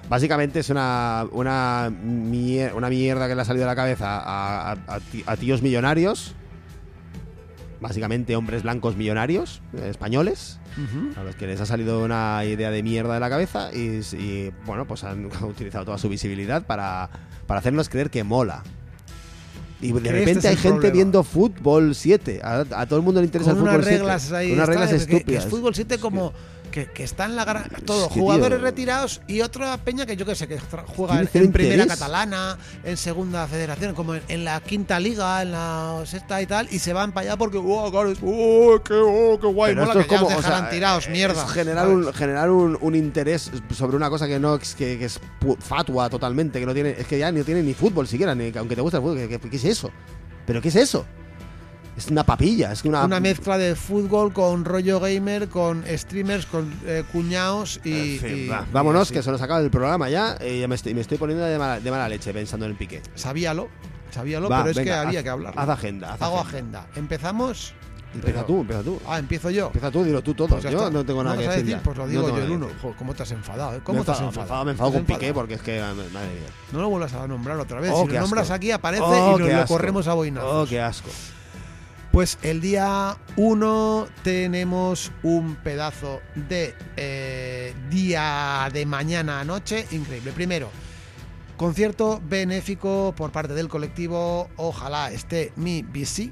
básicamente es una, una, mier- una mierda que le ha salido a la cabeza a, a tíos millonarios. Básicamente hombres blancos millonarios, eh, españoles, a los que les ha salido una idea de mierda de la cabeza y, y, bueno, pues han utilizado toda su visibilidad para, para hacernos creer que mola. Y de Que este repente hay gente problema. viendo fútbol 7. A, a todo el mundo le interesa con el unas fútbol 7. reglas ahí Con unas reglas que- que estúpidas. es fútbol 7 Es como que, que está en la gran todo que, jugadores tío, retirados y otra peña que yo que sé que juega en, primera catalana en segunda federación como en, en la quinta liga en la sexta y tal y se van para allá porque oh, claro, es- oh, qué, oh, qué guay mola, que como, ya o os sea, dejarán tirados es mierda generar ¿sabes? un, generar un, un interés sobre una cosa que no que, que es fatua totalmente, que no tiene, es que ya no tiene ni fútbol siquiera, ni, aunque te guste el fútbol, ¿qué, qué- qué es eso? ¿Pero qué es eso? Es una papilla, es que una, una mezcla de fútbol con rollo gamer con streamers con eh, cuñados y, En fin, y- va, y vámonos, que se nos acaba el programa ya. y ya me, estoy, me estoy poniendo de mala, de mala leche pensando en el pique. sabíalo sabíalo Va, pero es que había haz- que hablar Haz agenda. haz hago agenda. agenda empezamos Empieza pero- tú, empieza tú. ah empiezo yo Empieza tú, dilo tú todo. Pues yo no tengo nada ¿No que decir. decir? Pues lo digo yo el uno. Joder, ¿Cómo te has enfadado? eh? Me ¿Cómo he te has enfadado, me me he enfadado ¿Te has con Piqué porque es que, madre mía. No lo vuelvas a nombrar otra vez. Oh, si lo nombras aquí aparece Oh, y nos lo corremos a boinazos. Oh, qué asco. Pues el día 1 tenemos un pedazo de eh, día de mañana a noche increíble. Primero, concierto benéfico por parte del colectivo Ojalá esté mi bici.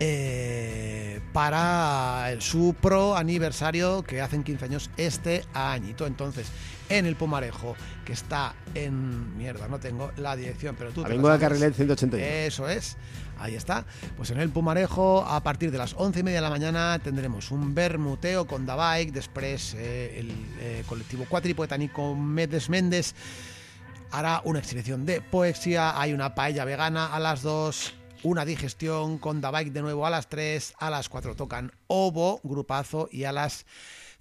eh, para el- su pro aniversario que hacen 15 años este añito. Entonces, en el Pumarejo, que está en. Mierda, no tengo la dirección, pero tú. de. Carrilet 181. Eso es. Ahí está. Pues en el Pumarejo, a partir de las 11 y media de la mañana, tendremos un bermuteo con Dabike, después eh, el eh, colectivo Cuatripoetánico Medes Méndez hará una exhibición de poesía, hay una paella vegana a las 2, una digestión con Dabike de nuevo a las 3, a las 4 tocan Obo, grupazo, y a las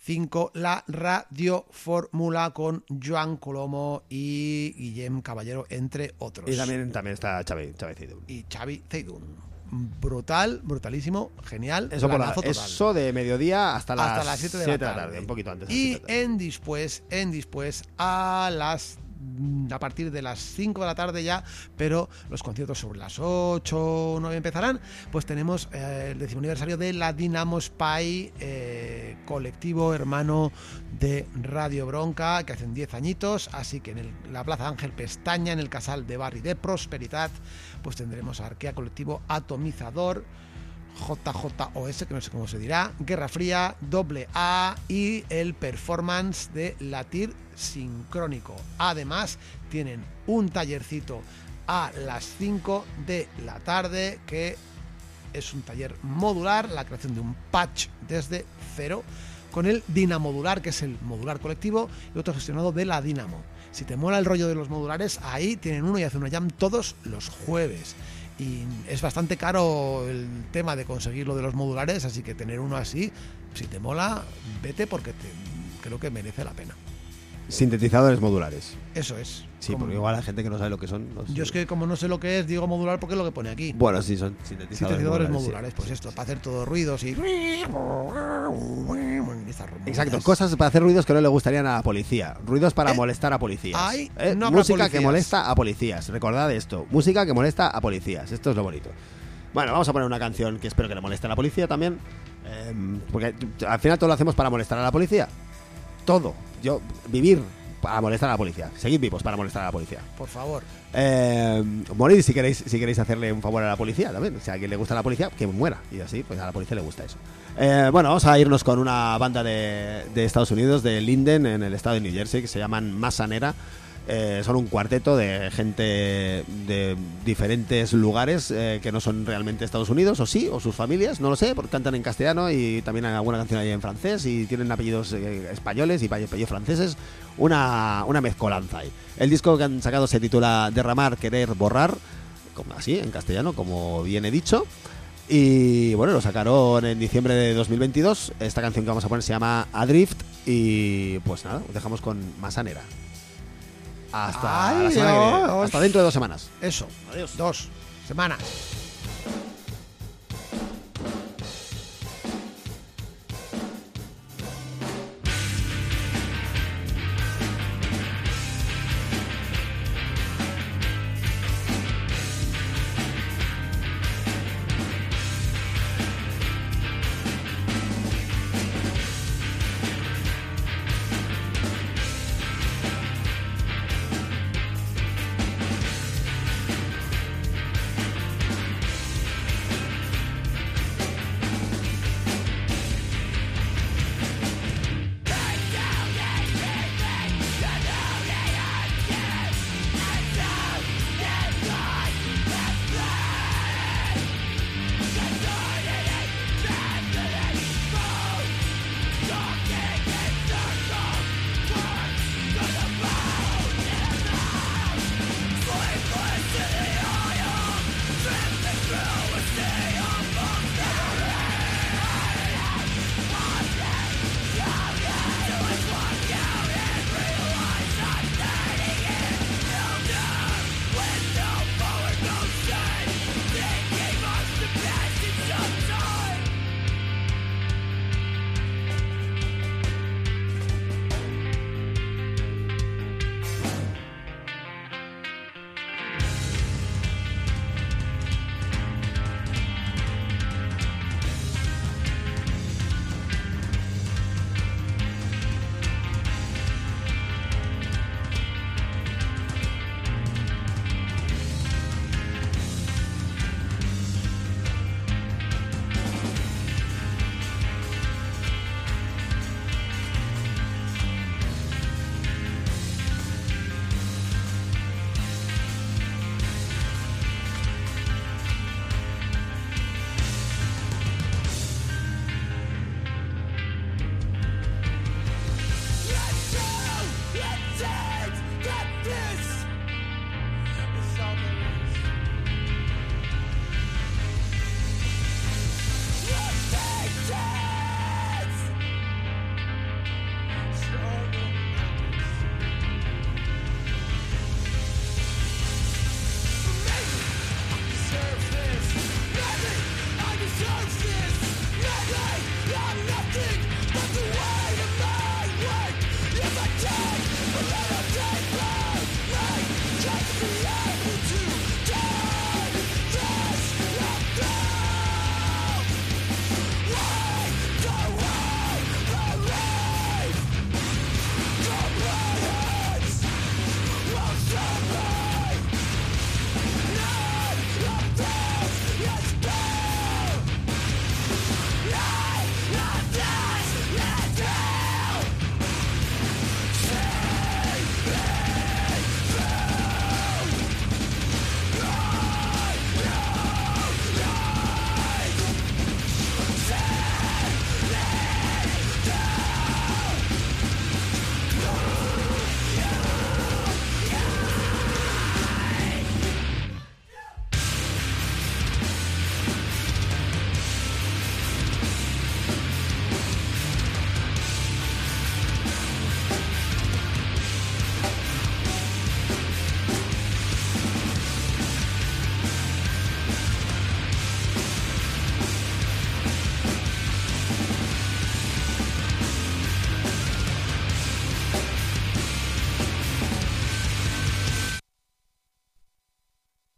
5 la Radio Fórmula con Joan Colomo y Guillem Caballero, entre otros. Y también, también está Xavi, Xavi y Xavi Zeidun. Brutal, brutalísimo, genial. Eso, por la- eso de mediodía hasta las, hasta las 7 de, la tarde. un poquito antes. Y de en después, en después, a las a partir de las 5 de la tarde ya, pero los conciertos sobre las 8 o 9 empezarán, pues tenemos eh, el décimo aniversario de la Dinamo Spy, eh, colectivo hermano de Radio Bronca, que hacen 10 añitos, así que en el- la Plaza Ángel Pestaña, en el Casal de Barri de Prosperidad, pues tendremos Arquea Colectivo Atomizador, JJOS, que no sé cómo se dirá, Guerra Fría, Doble A y el performance de Latir Sincrónico. Además, tienen un tallercito a las 5 de la tarde que es un taller modular, la creación de un patch desde cero, con el Dinamodular, que es el modular colectivo, y otro gestionado de la Dinamo. Si te mola el rollo de los modulares, ahí tienen uno y hacen una jam todos los jueves. Y es bastante caro el tema de conseguir lo de los modulares, así que tener uno así, si te mola, vete porque te, creo que merece la pena. Sintetizadores modulares. Eso es. Sí, porque igual hay gente que no sabe lo que son. Yo es que como no sé lo que es, digo modular porque es lo que pone aquí. Bueno, sí, son sintetizadores, Sintetizadores modulares. modulares, sí. pues esto, para hacer todos ruidos y... Exacto, cosas para hacer ruidos que no le gustarían a la policía. Ruidos para Eh, molestar a policías. ay, Eh, no música que molesta a policías. Recordad esto. Música que molesta a policías. Esto es lo bonito. Bueno, vamos a poner una canción que espero que le moleste a la policía también. eh, porque al final todo lo hacemos para molestar a la policía. Todo. Yo, vivir para molestar a la policía. Seguid vivos para molestar a la policía. Por favor. Eh, morir si queréis, si queréis hacerle un favor a la policía también. Si a alguien le gusta la policía, que muera. Y así, pues a la policía le gusta eso. Eh, bueno, vamos a irnos con una banda de, de Estados Unidos, de Linden, en el estado de New Jersey, que se llaman Masanera. Eh, son un cuarteto de gente de diferentes lugares eh, que no son realmente Estados Unidos, o sí, o sus familias, no lo sé, porque cantan en castellano y también alguna canción ahí en francés y tienen apellidos eh, españoles y apellidos franceses. Una, una mezcolanza ahí. El disco que han sacado se titula Derramar, Querer, Borrar, así, en castellano, como bien he dicho. Y bueno, lo sacaron en diciembre de 2022. Esta canción que vamos a poner se llama Adrift. Y pues nada, os dejamos con Masanera. Hasta, la semana que viene. Adiós. Hasta dentro de dos semanas. Eso. Adiós. Dos semanas.